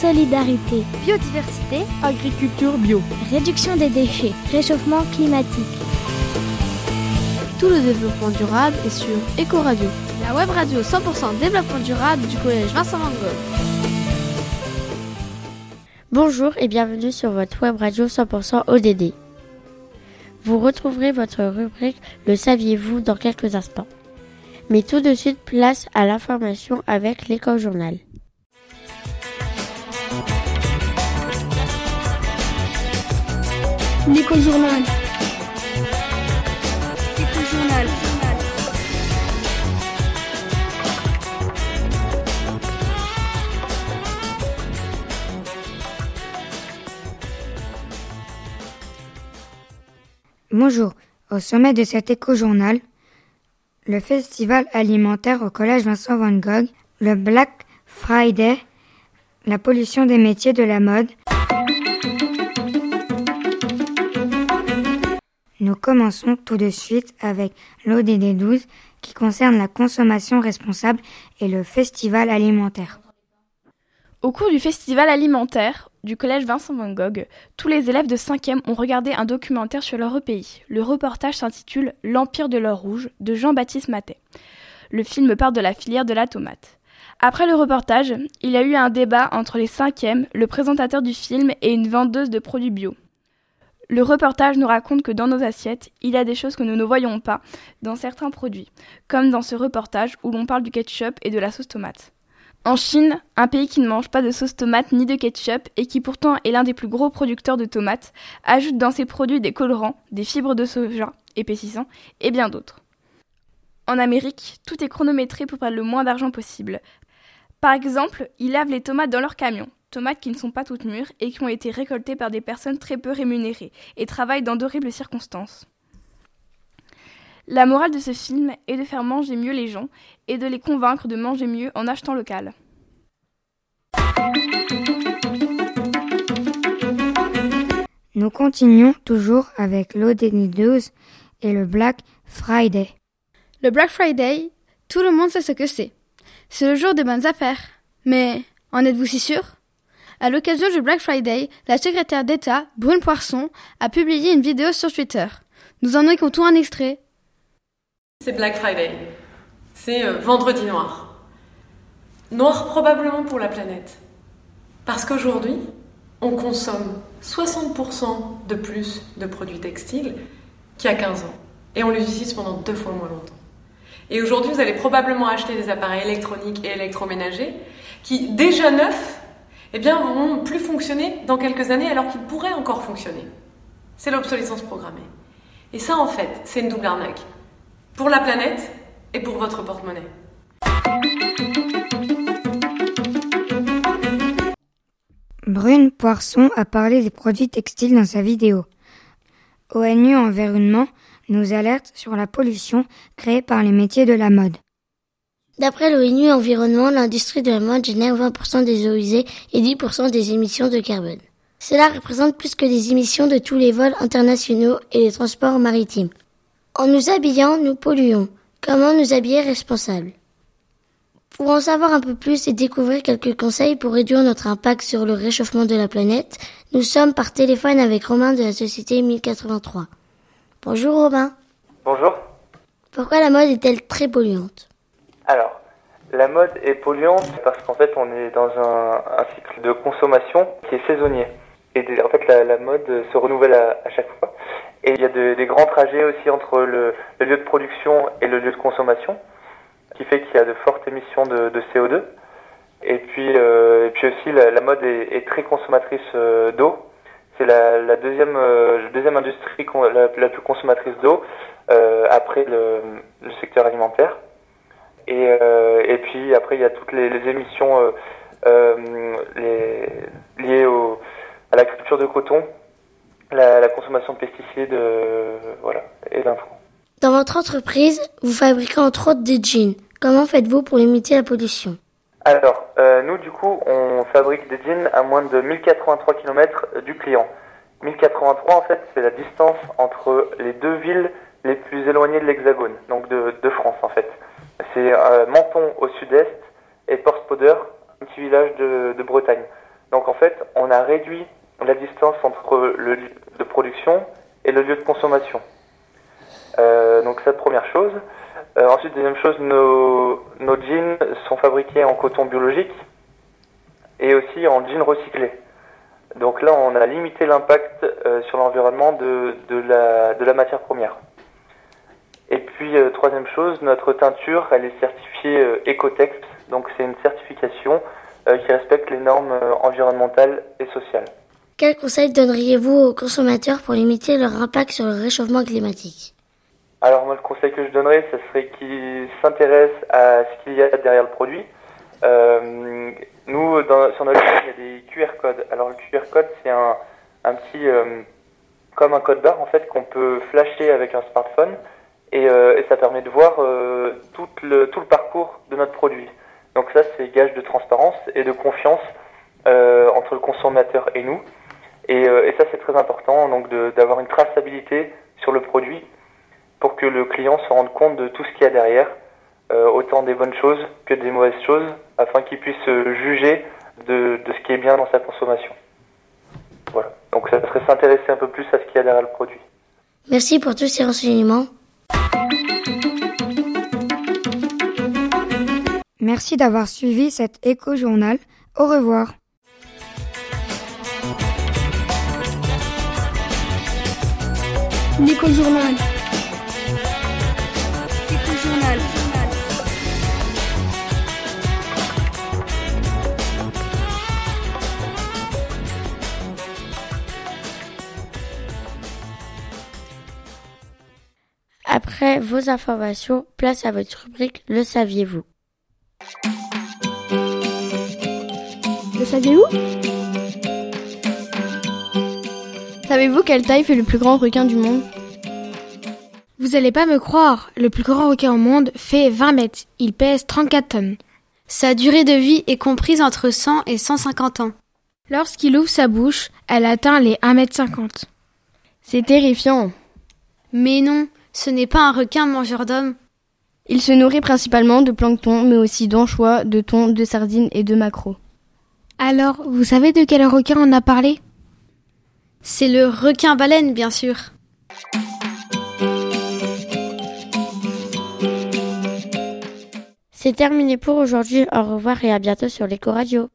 solidarité, biodiversité, agriculture bio, réduction des déchets, réchauffement climatique. Tout le développement durable est sur Ecoradio, la web radio 100% développement durable du collège Vincent Van Gogh. Bonjour et bienvenue sur votre web radio 100% ODD. Vous retrouverez votre rubrique Le saviez-vous dans quelques instants. Mais tout de suite, place à l'information avec l'éco-journal. L'éco-journal. L'éco-journal. Bonjour. Au sommet de cet éco-journal, le festival alimentaire au collège Vincent Van Gogh, le Black Friday, la pollution des métiers de la mode. Nous commençons tout de suite avec l'ODD 12 qui concerne la consommation responsable et le festival alimentaire. Au cours du festival alimentaire du collège Vincent Van Gogh, tous les élèves de 5e ont regardé un documentaire sur leur pays. Le reportage s'intitule L'Empire de l'or rouge de Jean-Baptiste Matet. Le film part de la filière de la tomate. Après le reportage, il y a eu un débat entre les 5e, le présentateur du film et une vendeuse de produits bio. Le reportage nous raconte que dans nos assiettes, il y a des choses que nous ne voyons pas dans certains produits, comme dans ce reportage où l'on parle du ketchup et de la sauce tomate. En Chine, un pays qui ne mange pas de sauce tomate ni de ketchup et qui pourtant est l'un des plus gros producteurs de tomates, ajoute dans ses produits des colorants, des fibres de soja épaississants et bien d'autres. En Amérique, tout est chronométré pour perdre le moins d'argent possible. Par exemple, ils lavent les tomates dans leur camion, tomates qui ne sont pas toutes mûres et qui ont été récoltées par des personnes très peu rémunérées et travaillent dans d'horribles circonstances. La morale de ce film est de faire manger mieux les gens et de les convaincre de manger mieux en achetant local. Nous continuons toujours avec l'ODD 12 et le Black Friday. Le Black Friday, tout le monde sait ce que c'est. C'est le jour des bonnes affaires. Mais en êtes-vous si sûr? À l'occasion du Black Friday, la secrétaire d'État, Brune Poisson, a publié une vidéo sur Twitter. Nous en écoutons un extrait. C'est Black Friday. C'est euh, vendredi noir. Noir probablement pour la planète. Parce qu'aujourd'hui, on consomme 60% de plus de produits textiles qu'il y a 15 ans. Et on les utilise pendant deux fois moins longtemps. Et aujourd'hui, vous allez probablement acheter des appareils électroniques et électroménagers qui, déjà neufs, eh bien, vont plus fonctionner dans quelques années alors qu'ils pourraient encore fonctionner. C'est l'obsolescence programmée. Et ça, en fait, c'est une double arnaque. Pour la planète et pour votre porte-monnaie. Brune Poisson a parlé des produits textiles dans sa vidéo. ONU Environnement nous alerte sur la pollution créée par les métiers de la mode. D'après l'ONU Environnement, l'industrie de la mode génère 20% des eaux usées et 10% des émissions de carbone. Cela représente plus que les émissions de tous les vols internationaux et les transports maritimes. En nous habillant, nous polluons. Comment nous habiller responsable Pour en savoir un peu plus et découvrir quelques conseils pour réduire notre impact sur le réchauffement de la planète, nous sommes par téléphone avec Romain de la société 1083. Bonjour Romain. Bonjour. Pourquoi la mode est-elle très polluante? Alors, la mode est polluante parce qu'en fait on est dans un, cycle de consommation qui est saisonnier. Et en fait la, mode se renouvelle à, chaque fois. Et il y a de, des grands trajets aussi entre le, lieu de production et le lieu de consommation, qui fait qu'il y a de fortes émissions de, de CO2. Et puis, euh, et puis aussi, la, mode est, très consommatrice euh, d'eau. C'est la, deuxième, euh, deuxième industrie la, plus consommatrice d'eau après le, secteur alimentaire. Et, euh, et puis après, il y a toutes les, les émissions les, liées au, à la culture de coton la, la, consommation de pesticides euh, voilà, et d'infos. Dans votre entreprise, vous fabriquez entre autres des jeans. Comment faites-vous pour limiter la pollution? Alors, euh, nous du coup, on fabrique des jeans à moins de 1083 km du client. 1083 en fait, c'est la distance entre les deux villes les plus éloignées de l'Hexagone, donc de, de, France en fait. C'est euh, Menton au sud-est et Porspoder, un petit village de, Bretagne. Donc en fait, on a réduit la distance entre le lieu de production et le lieu de consommation. Euh, donc ça, première chose. Euh, ensuite, deuxième chose, nos, jeans sont fabriqués en coton biologique et aussi en jeans recyclés. Donc là, on a limité l'impact sur l'environnement de la matière première. Et puis, euh, troisième chose, notre teinture, elle est certifiée euh, Ecotex, donc c'est une certification euh, qui respecte les normes euh, environnementales et sociales. Quels conseils donneriez-vous aux consommateurs pour limiter leur impact sur le réchauffement climatique? Alors moi, le conseil que je donnerais, ce serait qu'ils s'intéressent à ce qu'il y a derrière le produit. Nous, dans, sur notre site, il y a des QR codes. Alors le QR code, c'est un, un petit, comme un code barre en fait, qu'on peut flasher avec un smartphone et, euh, et ça permet de voir euh, tout, le, tout le parcours de notre produit. Donc ça, c'est gage de transparence et de confiance euh, entre le consommateur et nous. Et, ça, c'est très important, donc d'avoir une traçabilité sur le produit pour que le client se rende compte de tout ce qu'il y a derrière, autant des bonnes choses que des mauvaises choses, afin qu'il puisse juger de, de ce qui est bien dans sa consommation. Voilà. Donc ça serait s'intéresser un peu plus à ce qu'il y a derrière le produit. Merci pour tous ces renseignements. Merci d'avoir suivi cet éco-journal. Au revoir. L'éco-journal. Après vos informations, place à votre rubrique Le saviez-vous? Le saviez-vous? Savez-vous quelle taille fait le plus grand requin du monde? Vous allez pas me croire, le plus grand requin au monde fait 20 mètres. Il pèse 34 tonnes. Sa durée de vie est comprise entre 100 et 150 ans. Lorsqu'il ouvre sa bouche, elle atteint les 1 mètre 50. C'est terrifiant. Mais non, ce n'est pas un requin mangeur d'hommes. Il se nourrit principalement de plancton, mais aussi d'anchois, de thon, de sardines et de maquereaux. Alors, vous savez de quel requin on a parlé? C'est le requin-baleine, bien sûr. C'est terminé pour aujourd'hui. Au revoir et à bientôt sur l'Eco Radio.